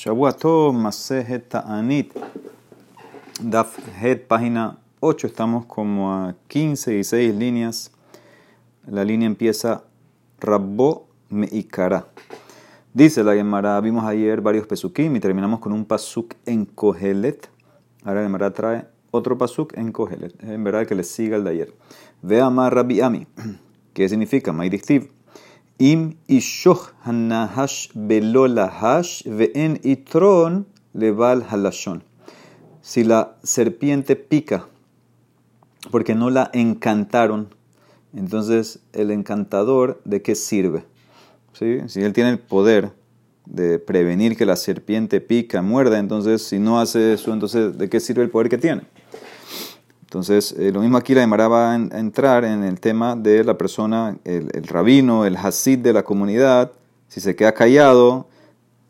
Shabuato Masejet Ta'anit. Daf Het, página 8. Estamos como a 15 y 6 líneas. La línea empieza Rabbo Meikara. Dice la Gemara, vimos ayer varios pesukim y terminamos con un pasuk en Kohelet. Ahora la Gemara trae otro pasuk en Kohelet. En verdad que le siga el de ayer. Ve Amar Rabbi Ami. ¿Qué significa? Maidiktiv. Im ishoch hanahash belo lahash ve'en itron leval halashon. Si la serpiente pica porque no la encantaron, entonces el encantador, ¿de qué sirve? Si él tiene el poder de prevenir que la serpiente pica, muerda, entonces si no hace eso, entonces ¿de qué sirve el poder que tiene? Entonces, eh, lo mismo aquí la Gemara va a entrar en el tema de la persona, el, rabino, el hasid de la comunidad, si se queda callado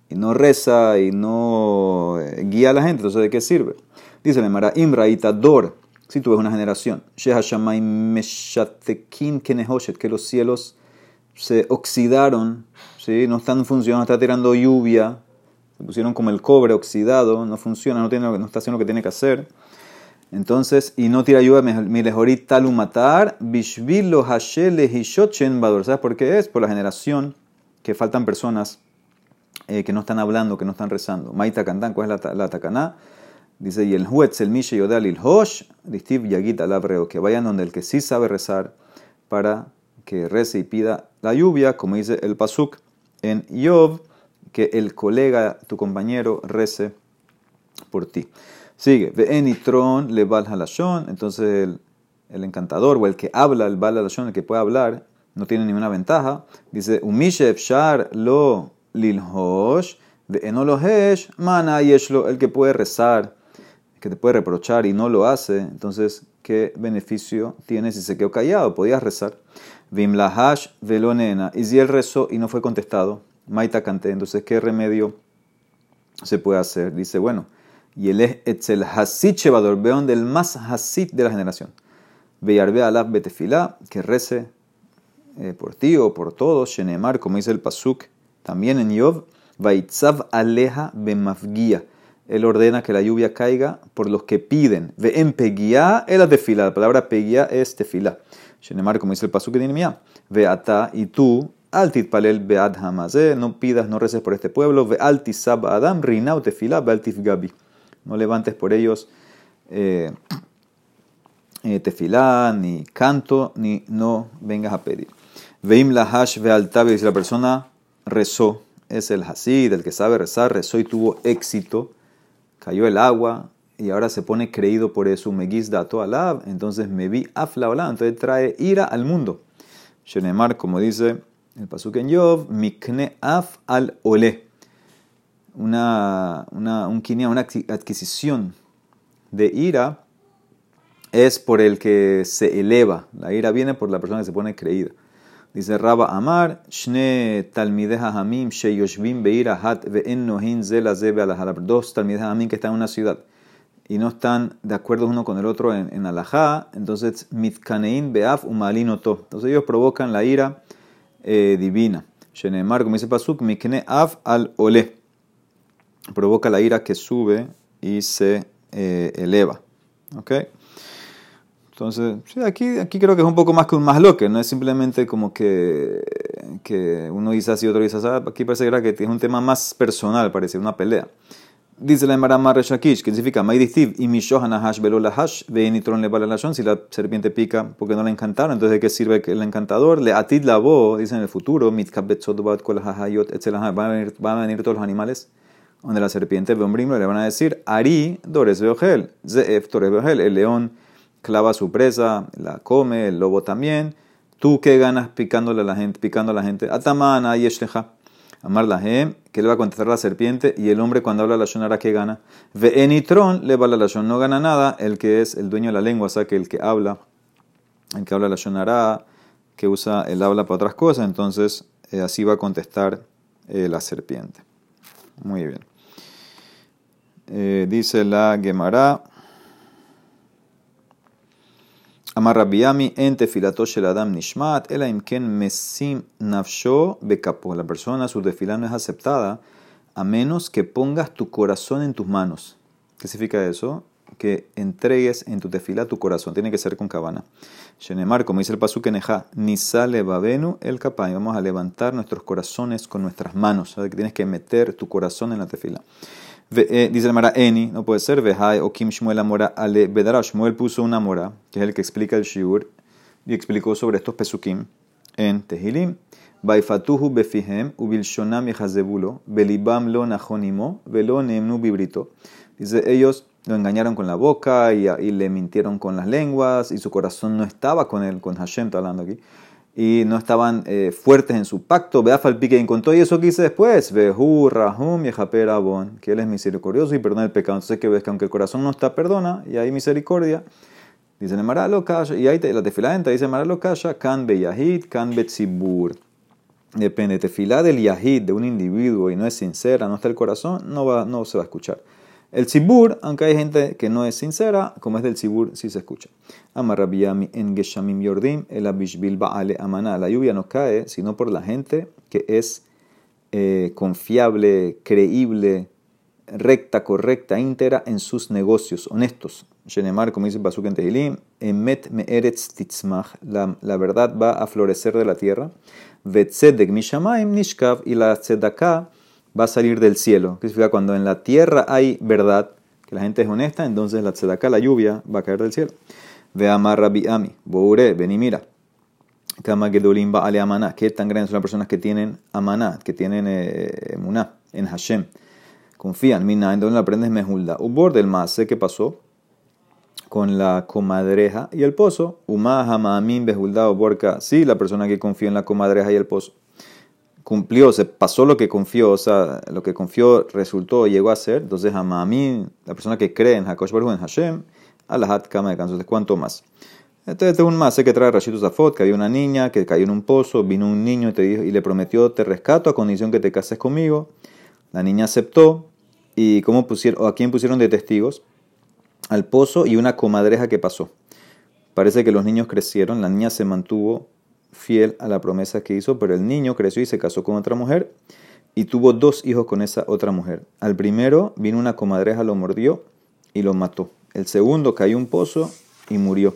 y no reza y no eh, guía a la gente, entonces ¿de qué sirve? Dice la Gemara, Imraita Dor, si tú ves una generación, que los cielos se oxidaron, ¿sí? no están funcionando, está tirando lluvia, se pusieron como el cobre oxidado, no funciona, no, tiene, no está haciendo lo que tiene que hacer. Entonces, y no tira ayuda, mi lejorit talumatar, bishvilo hashele hishochen bador. ¿Sabes por qué es? Por la generación que faltan personas eh, que no están hablando, que no están rezando. Maita cantan, ¿cuál es la, la tacaná? Dice, y el juez, el mishe yodal il hosh, distiv yagita labreo, que vayan donde el que sí sabe rezar para que rece y pida la lluvia, como dice el pasuk en Yov, que el colega, tu compañero, rece por ti. Sigue, enitron le bal halashon, entonces el, el, encantador o el que habla, el bal halashon, el que puede hablar, no tiene ninguna ventaja. Dice, shar lo lilhosh, mana yeshlo, el que puede rezar, que te puede reprochar y no lo hace, entonces, ¿qué beneficio tiene si se quedó callado? Podías rezar. Vim lahash velonena, y si él rezó y no fue contestado, maita cante, entonces, ¿qué remedio se puede hacer? Dice, bueno, y él es Etzel Hasid Shevador, veón del más Hasid de la generación. Veyarbe Alab Betefilá, que rece eh, por ti o por todos, Shenemar, como dice el Pasuk, también en Yov, Vaitzav Aleja Bemafgia. Él ordena que la lluvia caiga por los que piden. Ve en peguía el tefila. La palabra peguía es tefila. Shenemar, como dice el pasuk en Mía. Ve ata y tú, altit palel bead hamazé. No pidas, no reces por este pueblo. Ve altisab adam rinau tefila, ve no levantes por ellos eh, eh, tefilá, ni canto, ni no vengas a pedir. Veim la hash ve si la persona rezó, es el hasid, el que sabe rezar, rezó y tuvo éxito, cayó el agua y ahora se pone creído por eso, me dato alab, entonces me vi afla entonces trae ira al mundo. Shenemar, como dice el pasuk en Yov, mikne af al ole una, una, un una adquisición de ira es por el que se eleva. La ira viene por la persona que se pone creída. Dice Raba Amar, Shne Hamim, Sheyoshvim Beira Hat Ve'en Nohin Zela Zebe Dos Talmideja Hamim que están en una ciudad y no están de acuerdo uno con el otro en, en Alajá, entonces Mitkanein Beaf Umalinoto. Entonces ellos provocan la ira eh, divina. Shenemar, como dice Pasuk, Mikne Af al Ole provoca la ira que sube y se eh, eleva. ¿Ok? Entonces, aquí, aquí creo que es un poco más que un más loque, no es simplemente como que, que uno dice así, otro dice así. Aquí parece que es un tema más personal, parece una pelea. Dice la Emara Reshakish, que significa Maidistiv y Mishohanahash Belolahash, Veinitron le si la serpiente pica porque no la encantaron, entonces ¿de qué sirve el encantador? Le atid la dice en el futuro, Mitkabet Sodbat Kol van a venir todos los animales donde la serpiente ve un brinco, le van a decir, Ari Dores Beogel, Zeef Dores Beogel, el león clava su presa, la come, el lobo también. ¿Tú qué ganas picándole a la gente, picando a la gente? Atamana Yeshleja. Amar la que le va a contestar la serpiente, y el hombre cuando habla la shonara, ¿qué gana? Ve enitron, le va la shon, no gana nada, el que es el dueño de la lengua, o sea, que el que habla, el que habla la shonara, que usa el habla para otras cosas, entonces eh, así va a contestar eh, la serpiente. Muy bien. Eh, dice la Gemara. Amar Rabbiami en tefilato shel adam nishmat, ela imken mesim nafsho bekapo. La persona, su tefilá no es aceptada a menos que pongas tu corazón en tus manos. ¿Qué significa eso? Que entregues en tu tefila tu corazón. Tiene que ser con cabana. Shenemar, como dice el pasuk Neja, ni sale babenu el kapay. Vamos a levantar nuestros corazones con nuestras manos. ¿sabes? Que tienes que meter tu corazón en la tefila. Eh, dice el Mara Eni, no puede ser, Vehai o Kim Shmuel Amora Ale Bedara. Shmuel puso una mora, que es el que explica el Shiur, y explicó sobre estos pesukim en Tehilim. Dice, ellos lo engañaron con la boca y, y, le mintieron con las lenguas y su corazón no estaba con él, con Hashem, está hablando aquí y no estaban eh, fuertes en su pacto. Ve a Falpique y y eso que hice después. Vehu, Rahum, Bon, que él es misericordioso y perdona el pecado. Entonces que ves que aunque el corazón no está, perdona y hay misericordia. Dice Maralo Kasha, y ahí la tefilá entra, dice Maralo Kasha, Kan be Yahid, Kan be Tzibur. Depende, tefilá del Yahid, de un individuo, y no es sincera, no está el corazón, no, va, no se va a escuchar. El Tzibur, aunque hay gente que no es sincera, como es del Tzibur, sí se escucha. Amarrabiyami en Geshamim Yordim, el Abishbil Baale Amana. La lluvia no cae sino por la gente que es eh, confiable, creíble, recta, correcta, íntegra en sus negocios, honestos. Shenemar, como dice Basuk en Tehilim, Emet Me'eretz Titzmach, la verdad va a florecer de la tierra. Vetzedek Mishamaim Nishkav, y la Tzedakah va a salir del cielo. ¿Qué significa? Cuando en la tierra hay verdad, que la gente es honesta, entonces la tzedakah, la lluvia, va a caer del cielo. Ve amar Rabbi Ami, Boure, ven y mira. Kama Gedolim Ale Amaná. ¿Qué tan grandes son las personas que tienen Amaná, que tienen eh, Muná en Hashem? Confían, Mina, entonces la aprendes Mejulda. Ubor del más, sé qué pasó con la comadreja y el pozo. Umá Hamamin Behulda Borka. Sí, la persona que confía en la comadreja y el pozo cumplió, se pasó lo que confió, o sea, lo que confió resultó, llegó a ser, entonces mí, la persona que cree en Hakosh Baruch en Hashem, Alahat Kama de Entonces, ¿cuánto más? Entonces, este es un más que trae Rashid Zafot, que había una niña que cayó en un pozo, vino un niño y, te dijo, y le prometió, te rescato a condición que te cases conmigo. La niña aceptó, y cómo pusieron, o a quién pusieron de testigos, al pozo y una comadreja que pasó. Parece que los niños crecieron, la niña se mantuvo fiel a la promesa que hizo, pero el niño creció y se casó con otra mujer y tuvo dos hijos con esa otra mujer. Al primero vino una comadreja, lo mordió y lo mató. El segundo cayó un pozo y murió.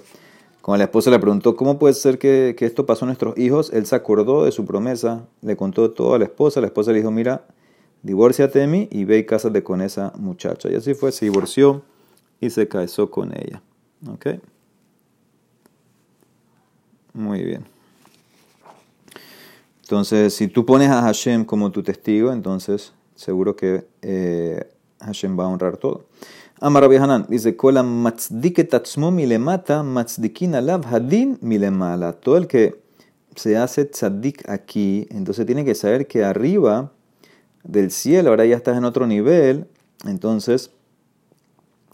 Cuando la esposa le preguntó cómo puede ser que, esto pasó a nuestros hijos, él se acordó de su promesa, le contó todo a la esposa. La esposa le dijo: Mira, divórciate de mí y ve y cásate con esa muchacha. Y así fue, se divorció y se casó con ella. ¿Ok? Muy bien. Entonces, si tú pones a Hashem como tu testigo, entonces seguro que eh, Hashem va a honrar todo. Amar Hanan dice: Kola le mata matzdikin alav hadin milemala. Todo el que se hace tzaddik aquí, entonces tiene que saber que arriba del cielo, ahora ya estás en otro nivel, entonces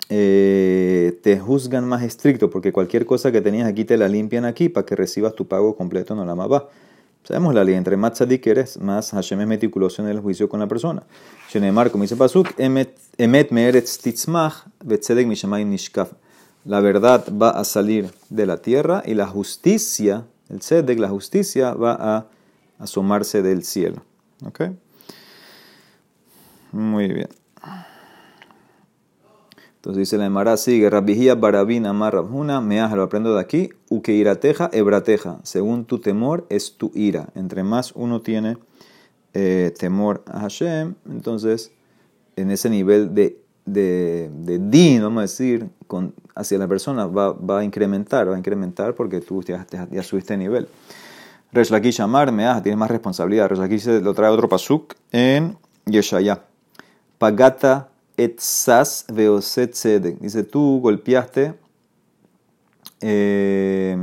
eh, te juzgan más estricto, porque cualquier cosa que tenías aquí te la limpian aquí para que recibas tu pago completo en la va. Sabemos la ley, entre más tzadik eres, más Hashem es meticuloso en el juicio con la persona. Shenemar, como dice Pasuk, emet, meeretz titzmach, betzedek mishamayim nishkaf. La verdad va a salir de la tierra y la justicia, el tzedek, la justicia, va a asomarse del cielo. ¿Ok? Muy bien. Entonces dice la Emara, sigue, Rabijía Barabina Amar Rabjuna, Meaj, lo aprendo de aquí, Ukeirateja Ebrateja, según tu temor es tu ira. Entre más uno tiene eh, temor a Hashem, entonces en ese nivel de, de, de din, vamos a decir, hacia la persona va, va, a incrementar, va a incrementar porque tú ya, subiste nivel. Resh Lakish Amar, Meaj, tienes más responsabilidad. Resh Lakish lo trae otro pasuk en Yeshaya. Pagata etzas Dice, tú golpeaste eh,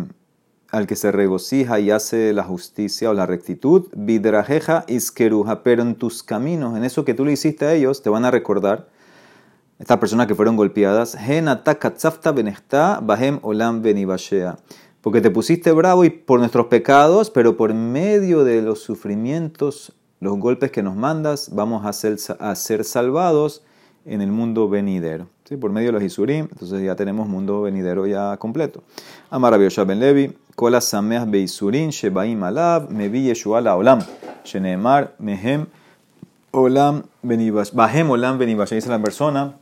al que se regocija y hace la justicia o la rectitud, vidrajeja iskeruja, pero en tus caminos, en eso que tú le hiciste a ellos, te van a recordar, estas personas que fueron golpeadas, bahem olam porque te pusiste bravo y por nuestros pecados, pero por medio de los sufrimientos, los golpes que nos mandas, vamos a ser, a ser salvados en el mundo venidero. ¿sí? Por medio de los Isurim, entonces ya tenemos mundo venidero ya completo. Amar Ben Levi, Kola Beisurim, Shebaim Alav, Mevi Yeshua Olam, Sheneemar, Mehem, Olam benibash. Bajem olam benibash. Dice la persona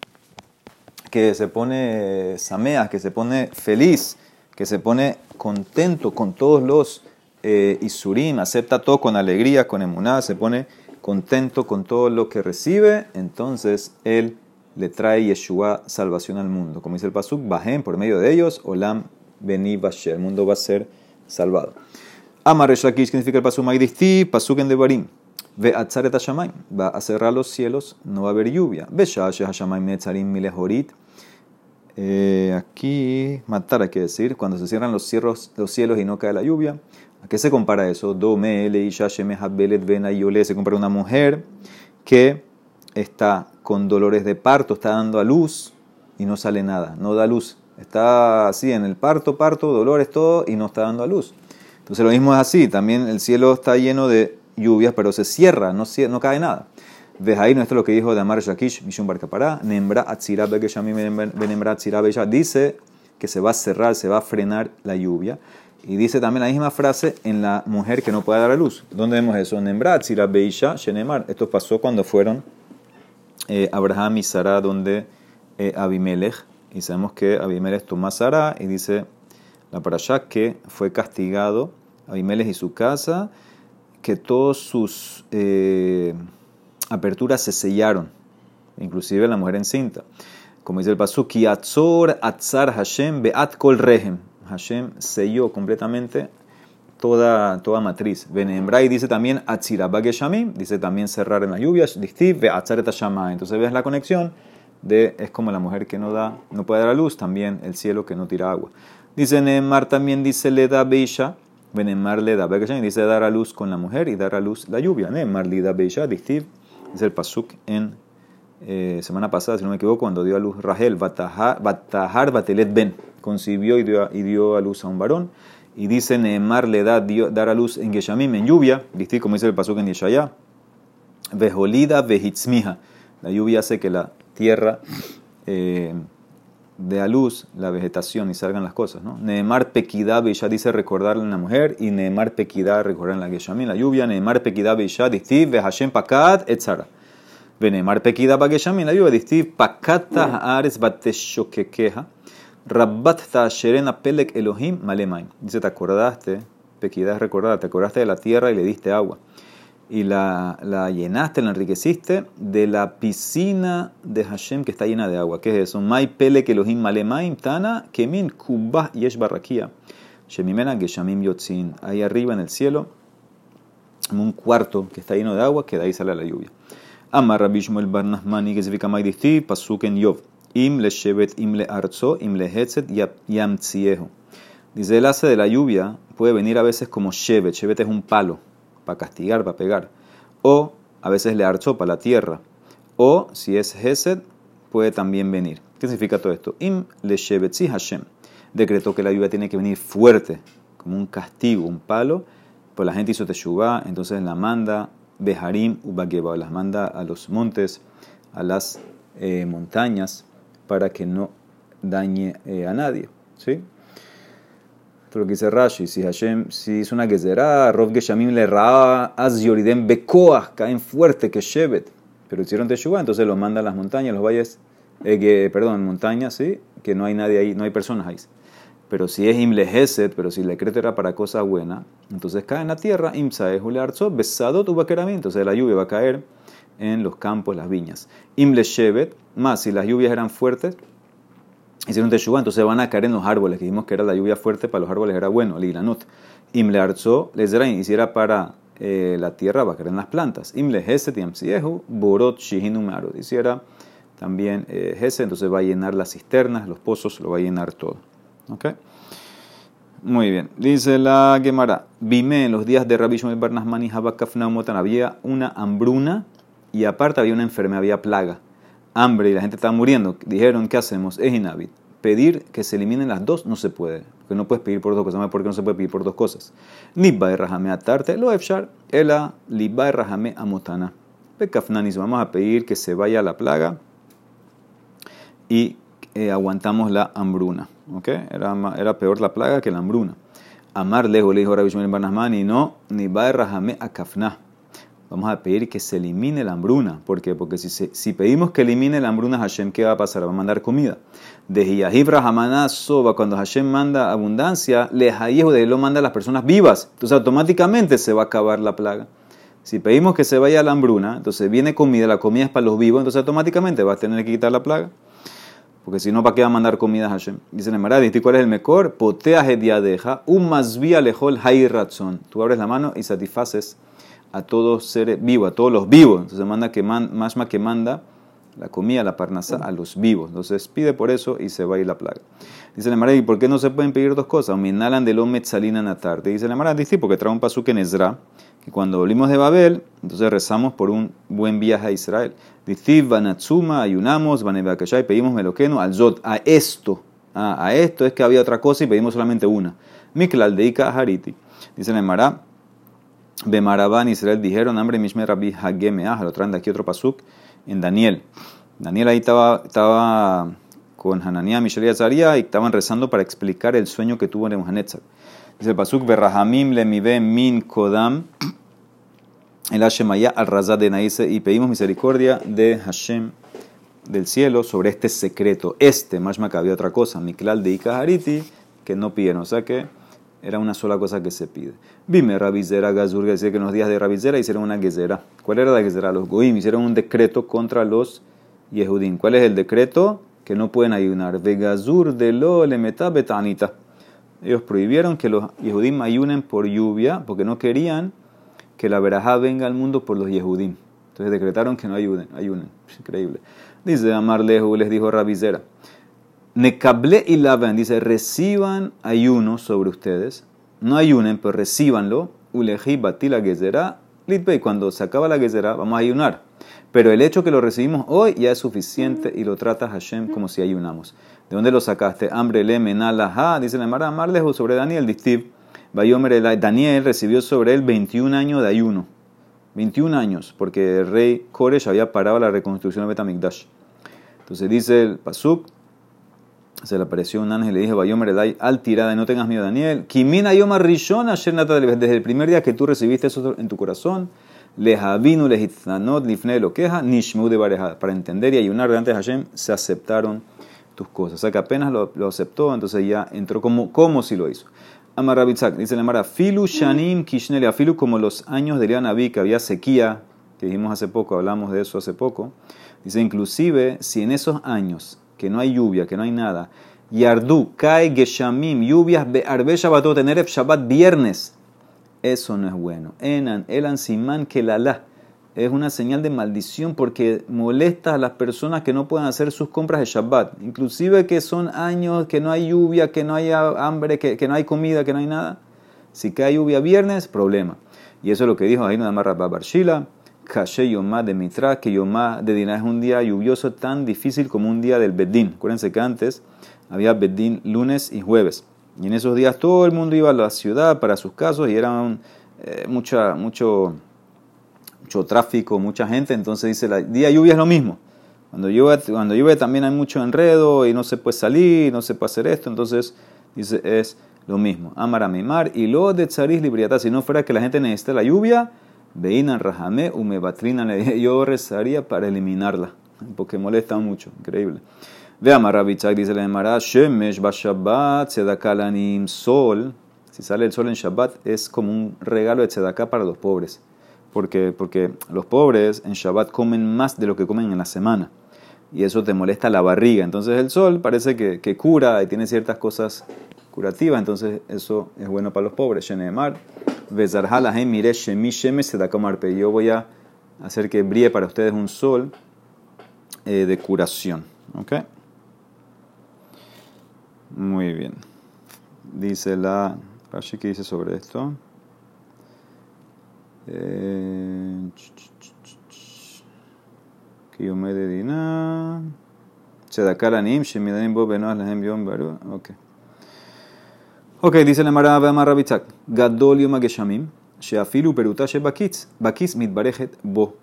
que se pone samea, que se pone feliz, que se pone contento con todos los eh, isurim, acepta todo con alegría, con emuná, se pone contento con todo lo que recibe, entonces él le trae Yeshua salvación al mundo. Como dice el Pasuk, bajen por medio de ellos, olam beni el mundo va a ser salvado. Amar Reshlakish, significa el Pasuk Magdisti, Pasuk en Devarim. Ve atzaret va a cerrar los cielos, no va a haber lluvia. Ve hashamayim netzarim milehorit. Eh, aquí, matar hay que decir, cuando se cierran los, cielos, los cielos y no cae la lluvia. ¿A qué se compara eso? Dome, Shemehabelet, Vena y Ole. Se compara una mujer que está con dolores de parto, está dando a luz y no sale nada, no da luz. Está así en el parto, parto, dolores, todo y no está dando a luz. Entonces lo mismo es así, también el cielo está lleno de lluvias, pero se cierra, no, no cae nada. Desde ahí, es lo que dijo de Amar Shakish, Mishun Barkapará, Nembra dice que se va a cerrar, se va a frenar la lluvia. Y dice también la misma frase en la mujer que no puede dar a luz. ¿Dónde vemos eso? Nembra Atzirab Beisha Shenemar. Esto pasó cuando fueron eh, Abraham y Sara donde eh, Abimelech. Y sabemos que Abimelech tomó a Sara y dice la parasha que fue castigado Abimelech y su casa, que todos sus... Eh, aperturas se sellaron, inclusive la mujer encinta. Como dice el pasuk, atzor atzar Hashem beat kol rehem. Hashem selló completamente toda, toda matriz. Benembrai dice también atzirabageshamim, dice también cerrar en la lluvia, beatzar Entonces ves la conexión de es como la mujer que no da, no puede dar a luz, también el cielo que no tira agua. Dice Neemar también dice le da beisha, Benemar le da dice dar a luz con la mujer y dar a luz la lluvia. Neemar le da beisha, distiv es el pasuk en eh, semana pasada, si no me equivoco, cuando dio a luz Rahel, Batahar Batelet Ben, concibió y dio, y dio, a luz a un varón. Y dice Neemar le da dar a luz en Geshamim, en lluvia, ¿viste? como dice el pasuk en Yeshaya, Vejolida Vehitzmiha. La lluvia hace que la tierra eh, dé a luz la vegetación y salgan las cosas. ¿no? Neemar Pekidá ya dice recordarle a la mujer y Neemar Pekidá recordar en la Geshamim, la lluvia. Neemar Pekidá Beisha dice Vehashem Pakat Etzara. Venemar Pekidá Bageshamim, la lluvia dice Pakata Haares Bateshokekeha. Rabbat Tasherena Pelek Elohim Malemain. Dice, ¿te acordaste? Pekidá es recordar, te acordaste de la tierra y le diste agua y la, la, llenaste, la enriqueciste de la piscina de Hashem que está llena de agua. ¿Qué es eso? Mai pele que los malemaim tana kemin kubah yesh barrakia. Shemimena geshamim yotzin. Ahí arriba en el cielo, en un cuarto que está lleno de agua, que de ahí sale la lluvia. Amar Rabbi Shmuel Bar significa Maidifti, pasuk en Yov. Im le shevet, im le arzo, im le hetzet, yam tziehu. Dice, el hace de la lluvia puede venir a veces como shevet. Shevet es un palo para castigar, para pegar. O a veces le archó para la tierra. O si es Hesed, puede también venir. ¿Qué significa todo esto? Im le Hashem. Decretó que la lluvia tiene que venir fuerte, como un castigo, un palo. Pues la gente hizo Teshuvah, entonces la manda Beharim Ubageba, las manda a los montes, a las eh, montañas, para que no dañe eh, a nadie. ¿Sí? lo que dice Rashi, si Hashem, si es una gezerá, Rov Geshamim le ra, az yoridem bekoah, caen fuerte que Shevet. Pero hicieron Teshuvah, entonces los mandan a las montañas, los valles, eh, que, perdón, montañas, sí, que no hay nadie ahí, no hay personas ahí. Pero si es Imle pero si el decreto era para cosa buena, entonces cae en la tierra, Imsa es Arzo, Besadot Ubakerami, entonces la lluvia va a caer en los campos, las viñas. Imle Shevet, más si las lluvias eran fuertes, hicieron teshuva, entonces van a caer en los árboles, que dijimos que era la lluvia fuerte, para los árboles era bueno, lilanut. Imle arzo, hiciera para eh, la tierra, va a caer en las plantas. Imle heset yamsiehu, borot shihinumaro, hiciera también eh, entonces va a llenar las cisternas, los pozos, lo va a llenar todo. ¿Ok? Muy bien. Dice la Gemara, Vime en los días de Rabbi Shmuel Barnasman y Motan había una hambruna y aparte había una enfermedad, había plaga hambre y la gente está muriendo, dijeron, ¿qué hacemos? Es inhábil. Pedir que se eliminen las dos no se puede, porque no puedes pedir por dos cosas. ¿Sabes por qué no se puede pedir por dos cosas? Nibba y Rahame atarte, lo efshar, ela libba y Rahame amotana. Bekafnanis, vamos a pedir que se vaya la plaga y eh, aguantamos la hambruna. ¿Ok? Era, era peor la plaga que la hambruna. Amar lejos, le dijo Rabbi y no, ni va a vamos a pedir que se elimine la hambruna. ¿Por qué? Porque si, si pedimos que elimine la hambruna Hashem, ¿qué va a pasar? Va a mandar comida. De Hamaná Soba, cuando Hashem manda abundancia, le de lo manda a las personas vivas. Entonces automáticamente se va a acabar la plaga. Si pedimos que se vaya la hambruna, entonces viene comida, la comida es para los vivos, entonces automáticamente va a tener que quitar la plaga. Porque si no, ¿para qué va a mandar comida a Hashem? Dice Nemara, ¿y cuál es el mejor? Potea deja, un más vía lejol hay. Tú abres la mano y satisfaces a todos seres vivos, a todos los vivos. Entonces manda que más más que manda la comida, la parnasa, a los vivos. Entonces pide por eso y se va a ir la plaga. Dice la ¿y por qué no se pueden pedir dos cosas? Minalan de lo metzalina natar. Dice la Mara, dice porque trae un pasuk en Ezra que cuando volvimos de Babel, entonces rezamos por un buen viaje a Israel. Ditiv Banatsuma, ayunamos, y pedimos meloqueno al Zot, a esto. Ah, a esto es que había otra cosa y pedimos solamente una. Miklal deika hariti. Dice la Emara, Bemarabán Israel dijeron, hambre mishme rabbi hagemeah, lo traen de aquí otro pasuk, en Daniel. Daniel ahí estaba, estaba con Hananiah, Mishael y Azaria y estaban rezando para explicar el sueño que tuvo Nebuchadnezzar. Dice el pasuk, Berrahamim lemive min kodam, el Hashemaya al Razad de Naise, y pedimos misericordia de Hashem del cielo sobre este secreto. Este, más me había otra cosa, Miklal de Ikahariti, que no piden, o sea que era una sola cosa que se pide. Vime Rabizera Gazur, decía que en los días de Rabizera hicieron una gezera. ¿Cuál era la gezera? Los Goim hicieron un decreto contra los Yehudim. ¿Cuál es el decreto? Que no pueden ayunar. Vegazur de lo le betanita ellos prohibieron que los Yehudim ayunen por lluvia porque no querían que la verajá venga al mundo por los Yehudim. Entonces decretaron que no ayuden, ayunen. increíble. Dice Amar Lehu, les dijo Rabizera. Nekable y lavan, dice, reciban ayuno sobre ustedes. No ayunen, pero recibanlo. Uleji batila gezerá. Litbe, cuando se acaba la gezerá, vamos a ayunar. Pero el hecho que lo recibimos hoy ya es suficiente y lo trata Hashem como si ayunamos. ¿De dónde lo sacaste? Hambre le menalaha, dice la Mara, lejos sobre Daniel, Daniel recibió sobre él 21 años de ayuno. 21 años, porque el rey Koresh había parado la reconstrucción de Betamikdash. Entonces dice el Pasuk, se le apareció un ángel y le dijo, Bayomer Elai, al tirada, no tengas miedo, Daniel. Kimina Yoma Rishon desde el primer día que tú recibiste eso en tu corazón, lehavinu lehitzanot lifne lo queja, nishmu de para entender y ayunar delante de Hashem, se aceptaron tus cosas. O sea que apenas lo, aceptó, entonces ya entró como, como si lo hizo. Amarabitzak, dice la Mara, Filu Shanim Kishneli, Filu como los años de Naví, que había sequía, que dijimos hace poco, hablamos de eso hace poco. Dice, inclusive, si en esos años que no hay lluvia, que no hay nada, Yardu, cae Geshamim, lluvias, Arbe Shabbatot, tener Shabbat viernes, eso no es bueno. Enan, Elan Siman la es una señal de maldición porque molesta a las personas que no pueden hacer sus compras de Shabbat. Inclusive que son años que no hay lluvia, que no hay hambre, que, no hay comida, que no hay nada. Si cae lluvia viernes, problema. Y eso es lo que dijo ahí nada Barshila. Kashe Yomá de Mitra, que Yomá de Diná es un día lluvioso tan difícil como un día del Bedín. Acuérdense que antes había Bedín lunes y jueves. Y en esos días todo el mundo iba a la ciudad para sus casos y era eh, mucha, mucho mucho tráfico, mucha gente, entonces dice, el día lluvia es lo mismo. Cuando llueve, cuando llueve también hay mucho enredo y no se puede salir, no se puede hacer esto, entonces dice, es lo mismo. Amar a mimar y lo de tzaris libriata, si no fuera que la gente necesita la lluvia, veinan rajame umebatrina, yo rezaría para eliminarla, porque molesta mucho, increíble. Ve a dice la Emara, Shemesh Shabbat, Tzedakalanim, Sol. Si sale el sol en Shabbat, es como un regalo de Tzedaká para los pobres porque, los pobres en Shabbat comen más de lo que comen en la semana y eso te molesta la barriga. Entonces el sol parece que, cura y tiene ciertas cosas curativas, entonces eso es bueno para los pobres. Yo voy a hacer que brille para ustedes un sol eh, de curación. ¿Ok? Muy bien. Dice la Rashi que dice sobre esto. Eh, que yo me dedina. Se da cara nim, se me bo beno lahem yom baru. Ok. Ok, dice la Mara Rabitzak. Gadol yom ageshamim, sheafilu peruta shebakitz, bakitz mitbarejet bo.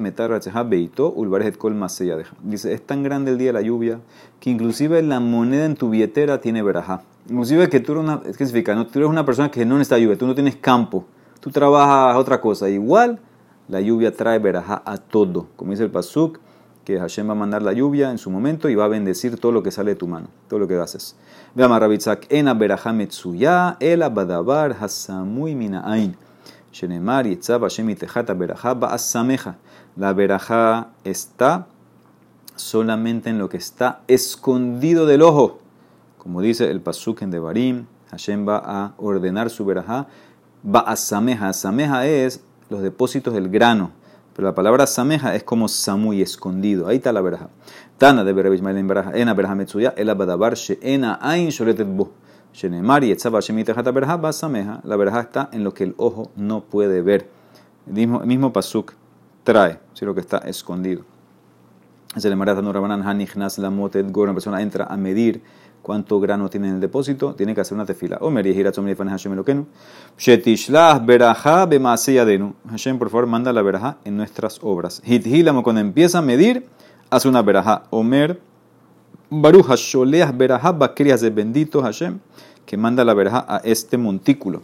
Metar ratzeha beito kol maseyadeja. Dice, es tan grande el día de la lluvia que inclusive la moneda en tu billetera tiene verajá. Inclusive que tú eres una, ¿qué significa? No, tú eres una persona que no necesita lluvia, tú no tienes campo tú trabajas otra cosa. Igual la lluvia trae verajá a todo. Como dice el Pasuk, que Hashem va a mandar la lluvia en su momento y va a bendecir todo lo que sale de tu mano, todo lo que haces. Veamos Rabitzak, ena verajá metsuya, ela badabar hasamui mina'ain. Shenemar yitzab Hashem itejata verajá ba'asameja. La verajá está solamente en lo que está escondido del ojo. Como dice el Pasuk en Devarim, Hashem va a ordenar su verajá ba'asameja. Asameja es los depósitos del grano. Pero la palabra sameja es como samuy, escondido. Ahí está la veraja. Tana de Berabishmael en veraja, ena veraja metsuya, el abadabar ena ain shoretet bu. Shenemar y etzaba shemita jata veraja ba sameja. La veraja está en lo que el ojo no puede ver. El mismo, el mismo pasuk trae, si lo que está escondido. Es el Emarat Nurabanan Hanichnas la motet Una persona entra a medir cuánto grano tiene en el depósito, tiene que hacer una tefila. Omer Hashem por favor, manda la verajá en nuestras obras. Hithilamo, cuando empieza a medir, hace una verajá. Omer Baruch Hasholeah Berajá Bakrias de bendito Hashem, que manda la verajá a este montículo.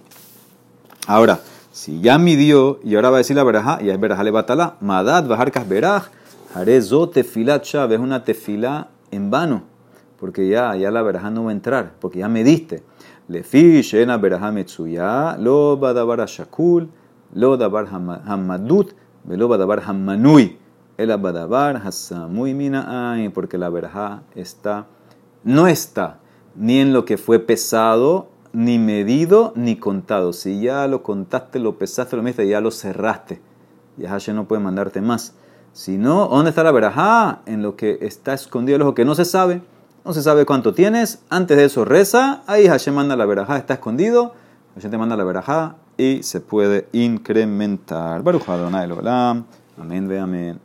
Ahora, si ya midió y ahora va a decir la verajá, y es verajá le batala, Madad Bajarkas Beraj, Harezo Tefilat Shav, es una tefila en vano porque ya, ya la verajá no va a entrar, porque ya me diste. Lefi shena verajá metsuya, lo badabar shakul, lo dabar hamadut, lo badabar hamanui. El abadabar hasamui ay, porque la verajá está, no está ni en lo que fue pesado, ni medido, ni contado. Si ya lo contaste, lo pesaste, lo mediste, ya lo cerraste. Ya Hashem no puede mandarte más. Si no, ¿dónde está la verajá? En lo que está escondido, lo que no se sabe. No se sabe cuánto tienes. Antes de eso reza. Ahí Hashem manda la verajá. Está escondido. Hashem te manda la verajá y se puede incrementar. Baruch Adonai Amén ve amén.